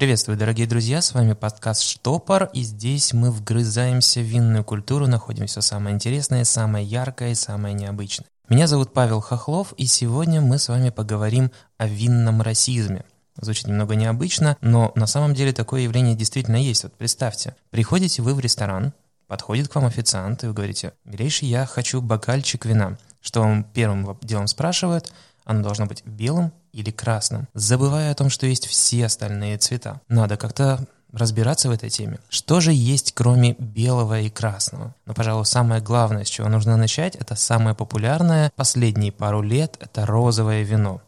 Приветствую, дорогие друзья, с вами подкаст «Штопор», и здесь мы вгрызаемся в винную культуру, находим все самое интересное, самое яркое и самое необычное. Меня зовут Павел Хохлов, и сегодня мы с вами поговорим о винном расизме. Звучит немного необычно, но на самом деле такое явление действительно есть. Вот представьте, приходите вы в ресторан, подходит к вам официант, и вы говорите, «Милейший, я хочу бокальчик вина». Что вам первым делом спрашивают – оно должно быть белым или красным, забывая о том, что есть все остальные цвета. Надо как-то разбираться в этой теме. Что же есть кроме белого и красного? Но, пожалуй, самое главное, с чего нужно начать, это самое популярное последние пару лет, это розовое вино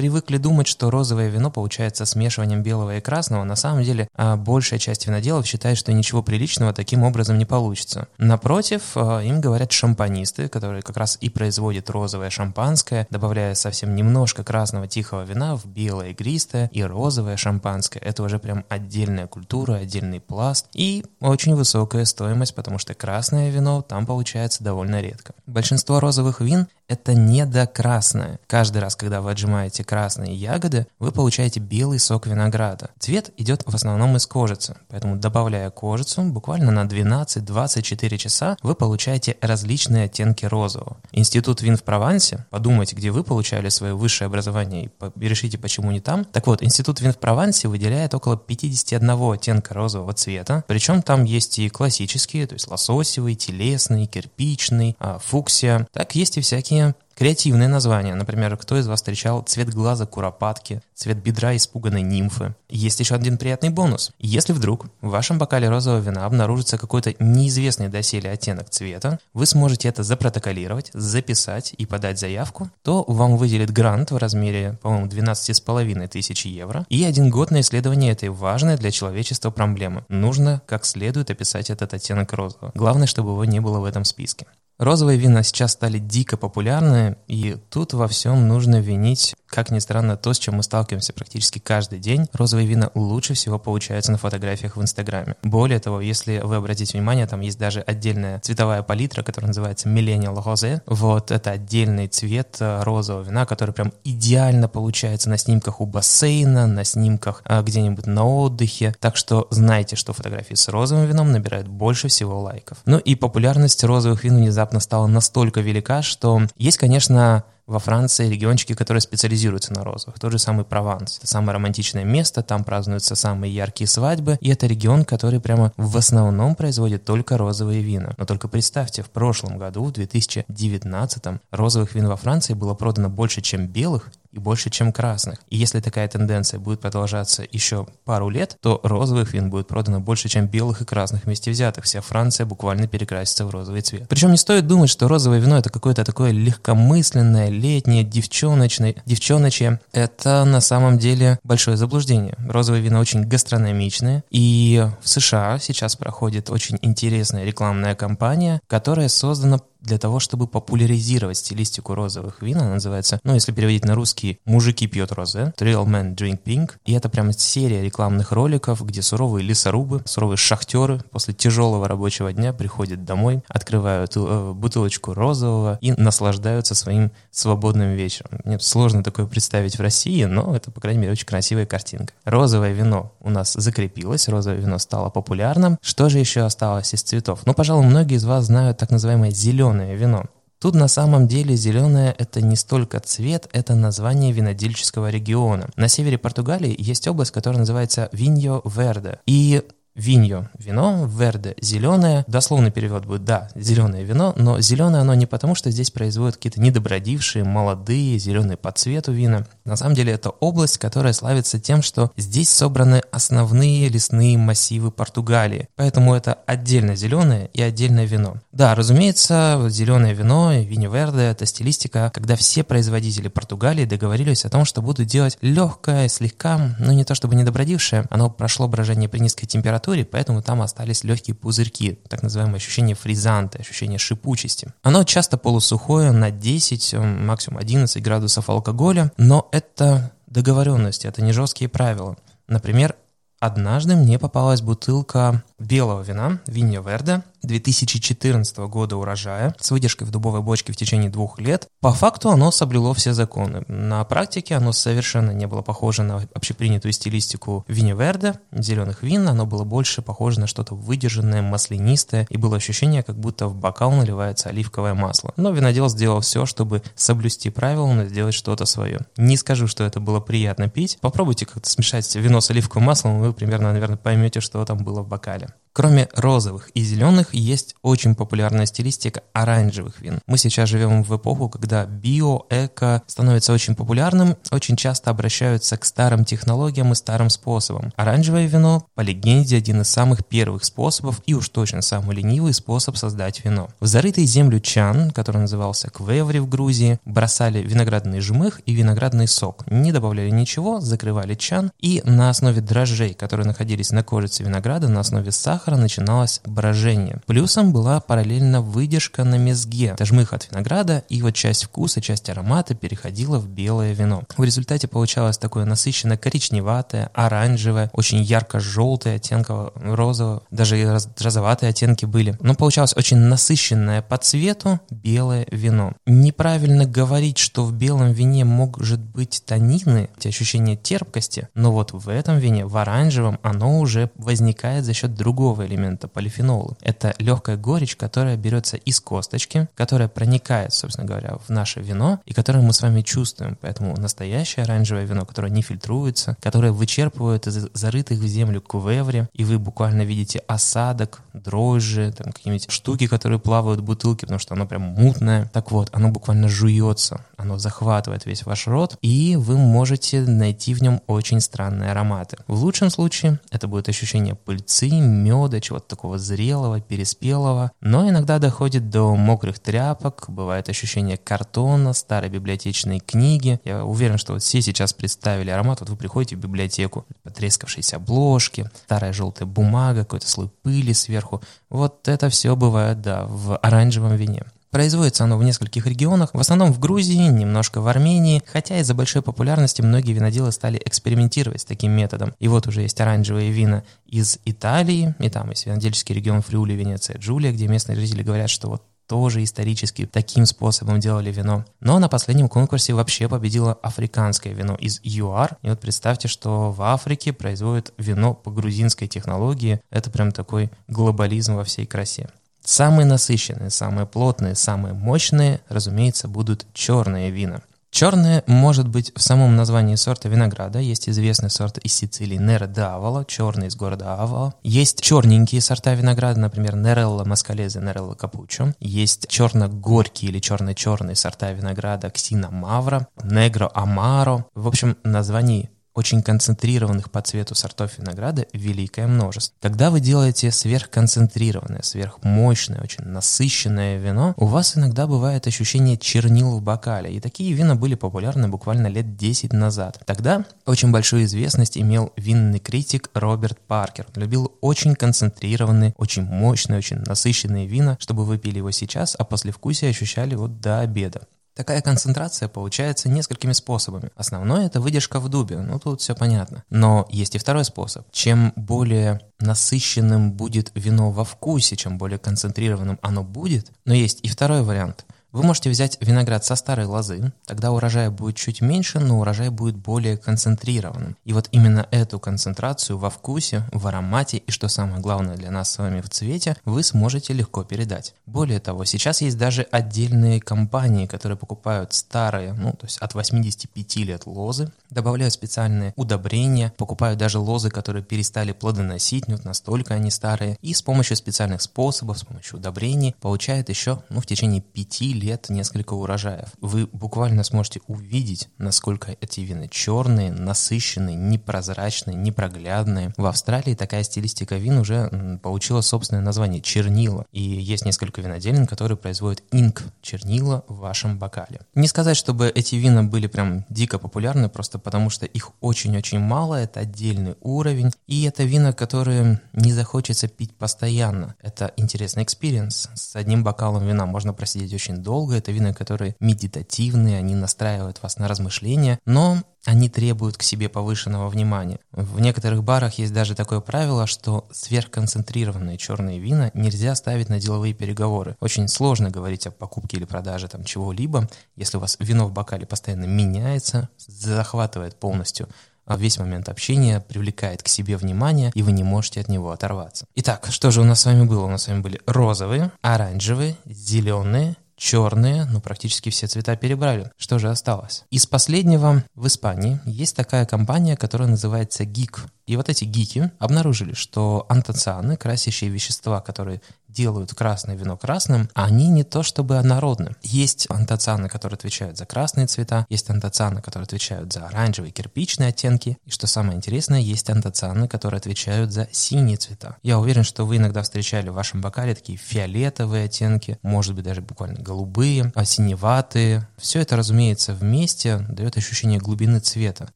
привыкли думать, что розовое вино получается смешиванием белого и красного. На самом деле, а, большая часть виноделов считает, что ничего приличного таким образом не получится. Напротив, а, им говорят шампанисты, которые как раз и производят розовое шампанское, добавляя совсем немножко красного тихого вина в белое игристое и розовое шампанское. Это уже прям отдельная культура, отдельный пласт и очень высокая стоимость, потому что красное вино там получается довольно редко. Большинство розовых вин это недокрасное. Каждый раз, когда вы отжимаете красные ягоды, вы получаете белый сок винограда. Цвет идет в основном из кожицы, поэтому добавляя кожицу, буквально на 12-24 часа вы получаете различные оттенки розового. Институт вин в Провансе, подумайте, где вы получали свое высшее образование и решите, почему не там. Так вот, Институт вин в Провансе выделяет около 51 оттенка розового цвета, причем там есть и классические, то есть лососевый, телесный, кирпичный, а, фуксия, так есть и всякие Креативные названия. Например, кто из вас встречал цвет глаза куропатки, цвет бедра испуганной нимфы? Есть еще один приятный бонус. Если вдруг в вашем бокале розового вина обнаружится какой-то неизвестный доселе оттенок цвета, вы сможете это запротоколировать, записать и подать заявку, то вам выделят грант в размере, по-моему, 12,5 тысяч евро и один год на исследование этой важной для человечества проблемы. Нужно как следует описать этот оттенок розового. Главное, чтобы его не было в этом списке. Розовые вина сейчас стали дико популярны, и тут во всем нужно винить как ни странно, то, с чем мы сталкиваемся практически каждый день, розовые вина лучше всего получаются на фотографиях в Инстаграме. Более того, если вы обратите внимание, там есть даже отдельная цветовая палитра, которая называется Millennial Rosé. Вот это отдельный цвет э, розового вина, который прям идеально получается на снимках у бассейна, на снимках а, где-нибудь на отдыхе. Так что знайте, что фотографии с розовым вином набирают больше всего лайков. Ну и популярность розовых вин внезапно стала настолько велика, что есть, конечно, во Франции региончики, которые специализируются на розовых. Тот же самый Прованс. Это самое романтичное место, там празднуются самые яркие свадьбы, и это регион, который прямо в основном производит только розовые вина. Но только представьте, в прошлом году, в 2019, розовых вин во Франции было продано больше, чем белых, и больше, чем красных. И если такая тенденция будет продолжаться еще пару лет, то розовых вин будет продано больше, чем белых и красных вместе взятых. Вся Франция буквально перекрасится в розовый цвет. Причем не стоит думать, что розовое вино это какое-то такое легкомысленное, летнее, девчоночное, девчоночье. Это на самом деле большое заблуждение. Розовые вина очень гастрономичные. И в США сейчас проходит очень интересная рекламная кампания, которая создана для того, чтобы популяризировать стилистику розовых вин. Она называется, ну, если переводить на русский, «Мужики пьют розе», «Trail Men Drink Pink». И это прямо серия рекламных роликов, где суровые лесорубы, суровые шахтеры после тяжелого рабочего дня приходят домой, открывают э, бутылочку розового и наслаждаются своим свободным вечером. Мне сложно такое представить в России, но это, по крайней мере, очень красивая картинка. Розовое вино у нас закрепилось, розовое вино стало популярным. Что же еще осталось из цветов? Ну, пожалуй, многие из вас знают так называемое зеленое зеленое вино. Тут на самом деле зеленое – это не столько цвет, это название винодельческого региона. На севере Португалии есть область, которая называется Виньо Верде. И виньо – вино, верде – зеленое. Дословный перевод будет «да, зеленое вино», но зеленое оно не потому, что здесь производят какие-то недобродившие, молодые, зеленые по цвету вина. На самом деле это область, которая славится тем, что здесь собраны основные лесные массивы Португалии. Поэтому это отдельно зеленое и отдельное вино. Да, разумеется, зеленое вино, виньо верде – это стилистика, когда все производители Португалии договорились о том, что будут делать легкое, слегка, ну не то чтобы недобродившее, оно прошло брожение при низкой температуре, температуре, поэтому там остались легкие пузырьки, так называемое ощущение фризанта, ощущение шипучести. Оно часто полусухое на 10, максимум 11 градусов алкоголя, но это договоренности, это не жесткие правила. Например, Однажды мне попалась бутылка белого вина, Винья Верде, 2014 года урожая с выдержкой в дубовой бочке в течение двух лет. По факту оно соблюло все законы. На практике оно совершенно не было похоже на общепринятую стилистику Винья Верде, зеленых вин, оно было больше похоже на что-то выдержанное, маслянистое, и было ощущение, как будто в бокал наливается оливковое масло. Но винодел сделал все, чтобы соблюсти правила, но сделать что-то свое. Не скажу, что это было приятно пить. Попробуйте как-то смешать вино с оливковым маслом, и вы примерно, наверное, поймете, что там было в бокале. Кроме розовых и зеленых, есть очень популярная стилистика оранжевых вин. Мы сейчас живем в эпоху, когда био, эко становится очень популярным, очень часто обращаются к старым технологиям и старым способам. Оранжевое вино, по легенде, один из самых первых способов и уж точно самый ленивый способ создать вино. В зарытый землю чан, который назывался квеври в Грузии, бросали виноградный жмых и виноградный сок. Не добавляли ничего, закрывали чан и на основе дрожжей, которые находились на кожице винограда, на основе сахара, сахара начиналось брожение. Плюсом была параллельно выдержка на мезге, дожмых от винограда, и вот часть вкуса, часть аромата переходила в белое вино. В результате получалось такое насыщенно коричневатое, оранжевое, очень ярко-желтое, оттенково розовое, даже и розоватые оттенки были. Но получалось очень насыщенное по цвету белое вино. Неправильно говорить, что в белом вине может быть танины, эти ощущения терпкости, но вот в этом вине, в оранжевом, оно уже возникает за счет другого другого элемента полифенолы. Это легкая горечь, которая берется из косточки, которая проникает, собственно говоря, в наше вино и которое мы с вами чувствуем. Поэтому настоящее оранжевое вино, которое не фильтруется, которое вычерпывает из зарытых в землю кувеври, и вы буквально видите осадок, дрожжи, там какие-нибудь штуки, которые плавают в бутылке, потому что оно прям мутное. Так вот, оно буквально жуется, оно захватывает весь ваш рот, и вы можете найти в нем очень странные ароматы. В лучшем случае это будет ощущение пыльцы, меда, меда, чего-то такого зрелого, переспелого, но иногда доходит до мокрых тряпок, бывает ощущение картона, старой библиотечной книги. Я уверен, что вот все сейчас представили аромат, вот вы приходите в библиотеку, потрескавшиеся обложки, старая желтая бумага, какой-то слой пыли сверху. Вот это все бывает, да, в оранжевом вине. Производится оно в нескольких регионах, в основном в Грузии, немножко в Армении, хотя из-за большой популярности многие виноделы стали экспериментировать с таким методом. И вот уже есть оранжевые вина из Италии, и там есть винодельческий регион Фриули, Венеция, Джулия, где местные жители говорят, что вот тоже исторически таким способом делали вино. Но на последнем конкурсе вообще победило африканское вино из ЮАР. И вот представьте, что в Африке производят вино по грузинской технологии. Это прям такой глобализм во всей красе. Самые насыщенные, самые плотные, самые мощные, разумеется, будут черные вина. Черное может быть в самом названии сорта винограда. Есть известный сорт из Сицилии Нера де Авала, черный из города Авала. Есть черненькие сорта винограда, например, Нерелла Маскалезе, Нерелла Капучо. Есть черно-горькие или черно-черные сорта винограда Ксина Мавра, Негро Амаро. В общем, названий очень концентрированных по цвету сортов винограда великое множество. Когда вы делаете сверхконцентрированное, сверхмощное, очень насыщенное вино, у вас иногда бывает ощущение чернил в бокале. И такие вина были популярны буквально лет 10 назад. Тогда очень большую известность имел винный критик Роберт Паркер. Он любил очень концентрированные, очень мощные, очень насыщенные вина, чтобы вы пили его сейчас, а после вкусия ощущали вот до обеда. Такая концентрация получается несколькими способами. Основное это выдержка в дубе, ну тут все понятно. Но есть и второй способ. Чем более насыщенным будет вино во вкусе, чем более концентрированным оно будет, но есть и второй вариант – вы можете взять виноград со старой лозы, тогда урожая будет чуть меньше, но урожай будет более концентрированным. И вот именно эту концентрацию во вкусе, в аромате и, что самое главное для нас с вами, в цвете, вы сможете легко передать. Более того, сейчас есть даже отдельные компании, которые покупают старые, ну, то есть от 85 лет лозы, добавляют специальные удобрения, покупают даже лозы, которые перестали плодоносить, вот настолько они старые, и с помощью специальных способов, с помощью удобрений получают еще, ну, в течение 5 лет несколько урожаев. Вы буквально сможете увидеть, насколько эти вина черные, насыщенные, непрозрачные, непроглядные. В Австралии такая стилистика вин уже получила собственное название чернила. И есть несколько виноделин, которые производят ink чернила в вашем бокале. Не сказать, чтобы эти вина были прям дико популярны, просто потому что их очень-очень мало, это отдельный уровень. И это вина, которые не захочется пить постоянно. Это интересный experience. С одним бокалом вина можно просидеть очень долго долго, это вина, которые медитативные, они настраивают вас на размышления, но они требуют к себе повышенного внимания. В некоторых барах есть даже такое правило, что сверхконцентрированные черные вина нельзя ставить на деловые переговоры. Очень сложно говорить о покупке или продаже там чего-либо, если у вас вино в бокале постоянно меняется, захватывает полностью весь момент общения привлекает к себе внимание, и вы не можете от него оторваться. Итак, что же у нас с вами было? У нас с вами были розовые, оранжевые, зеленые, черные, ну практически все цвета перебрали. Что же осталось? Из последнего в Испании есть такая компания, которая называется GIG. И вот эти гики обнаружили, что антоцианы, красящие вещества, которые делают красное вино красным, они не то чтобы народны. Есть антоцианы, которые отвечают за красные цвета, есть антоцианы, которые отвечают за оранжевые кирпичные оттенки, и что самое интересное, есть антоцианы, которые отвечают за синие цвета. Я уверен, что вы иногда встречали в вашем бокале такие фиолетовые оттенки, может быть даже буквально голубые, а синеватые. Все это, разумеется, вместе дает ощущение глубины цвета,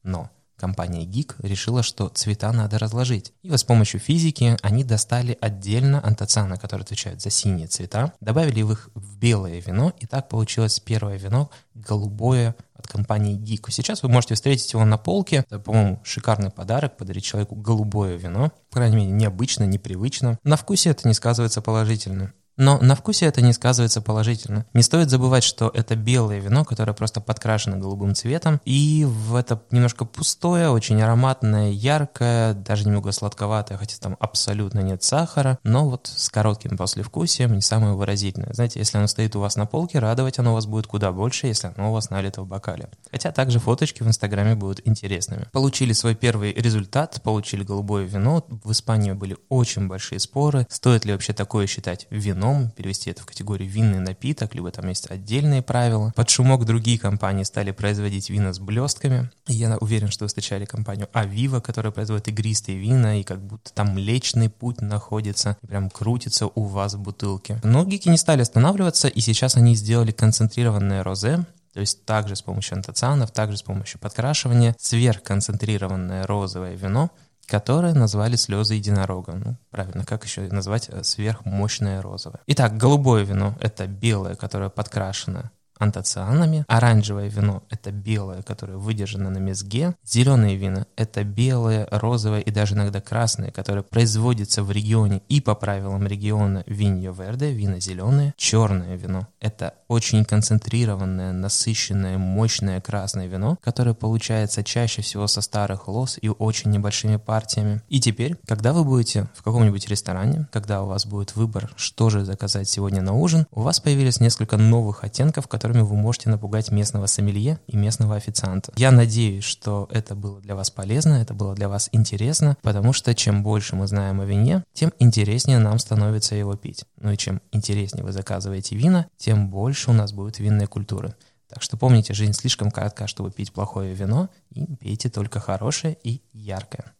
но Компания Geek решила, что цвета надо разложить. И вот с помощью физики они достали отдельно антоцианы, которые отвечают за синие цвета, добавили их в белое вино, и так получилось первое вино голубое от компании Geek. Сейчас вы можете встретить его на полке. Это, по-моему, шикарный подарок, подарить человеку голубое вино. По крайней мере, необычно, непривычно. На вкусе это не сказывается положительно. Но на вкусе это не сказывается положительно. Не стоит забывать, что это белое вино, которое просто подкрашено голубым цветом, и в это немножко пустое, очень ароматное, яркое, даже немного сладковатое, хотя там абсолютно нет сахара, но вот с коротким послевкусием, не самое выразительное. Знаете, если оно стоит у вас на полке, радовать оно вас будет куда больше, если оно у вас налито в бокале. Хотя также фоточки в Инстаграме будут интересными. Получили свой первый результат, получили голубое вино. В Испании были очень большие споры, стоит ли вообще такое считать вино вином, перевести это в категорию винный напиток, либо там есть отдельные правила. Под шумок другие компании стали производить вина с блестками. И я уверен, что вы встречали компанию Авива, которая производит игристые вина, и как будто там Млечный Путь находится, и прям крутится у вас в бутылке. Но гики не стали останавливаться, и сейчас они сделали концентрированное розе, то есть также с помощью антоцианов, также с помощью подкрашивания, сверхконцентрированное розовое вино – которое назвали слезы единорога. Ну, правильно, как еще назвать э, сверхмощное розовое. Итак, голубое вино — это белое, которое подкрашено антоцианами. Оранжевое вино — это белое, которое выдержано на мезге. Зеленые вина — это белое, розовое и даже иногда красное, которое производится в регионе и по правилам региона виньо верде, вина зеленые. Черное вино — это очень концентрированное, насыщенное, мощное красное вино, которое получается чаще всего со старых лос и очень небольшими партиями. И теперь, когда вы будете в каком-нибудь ресторане, когда у вас будет выбор, что же заказать сегодня на ужин, у вас появились несколько новых оттенков, которые которыми вы можете напугать местного сомелье и местного официанта. Я надеюсь, что это было для вас полезно, это было для вас интересно, потому что чем больше мы знаем о вине, тем интереснее нам становится его пить. Ну и чем интереснее вы заказываете вина, тем больше у нас будет винной культуры. Так что помните, жизнь слишком коротка, чтобы пить плохое вино, и пейте только хорошее и яркое.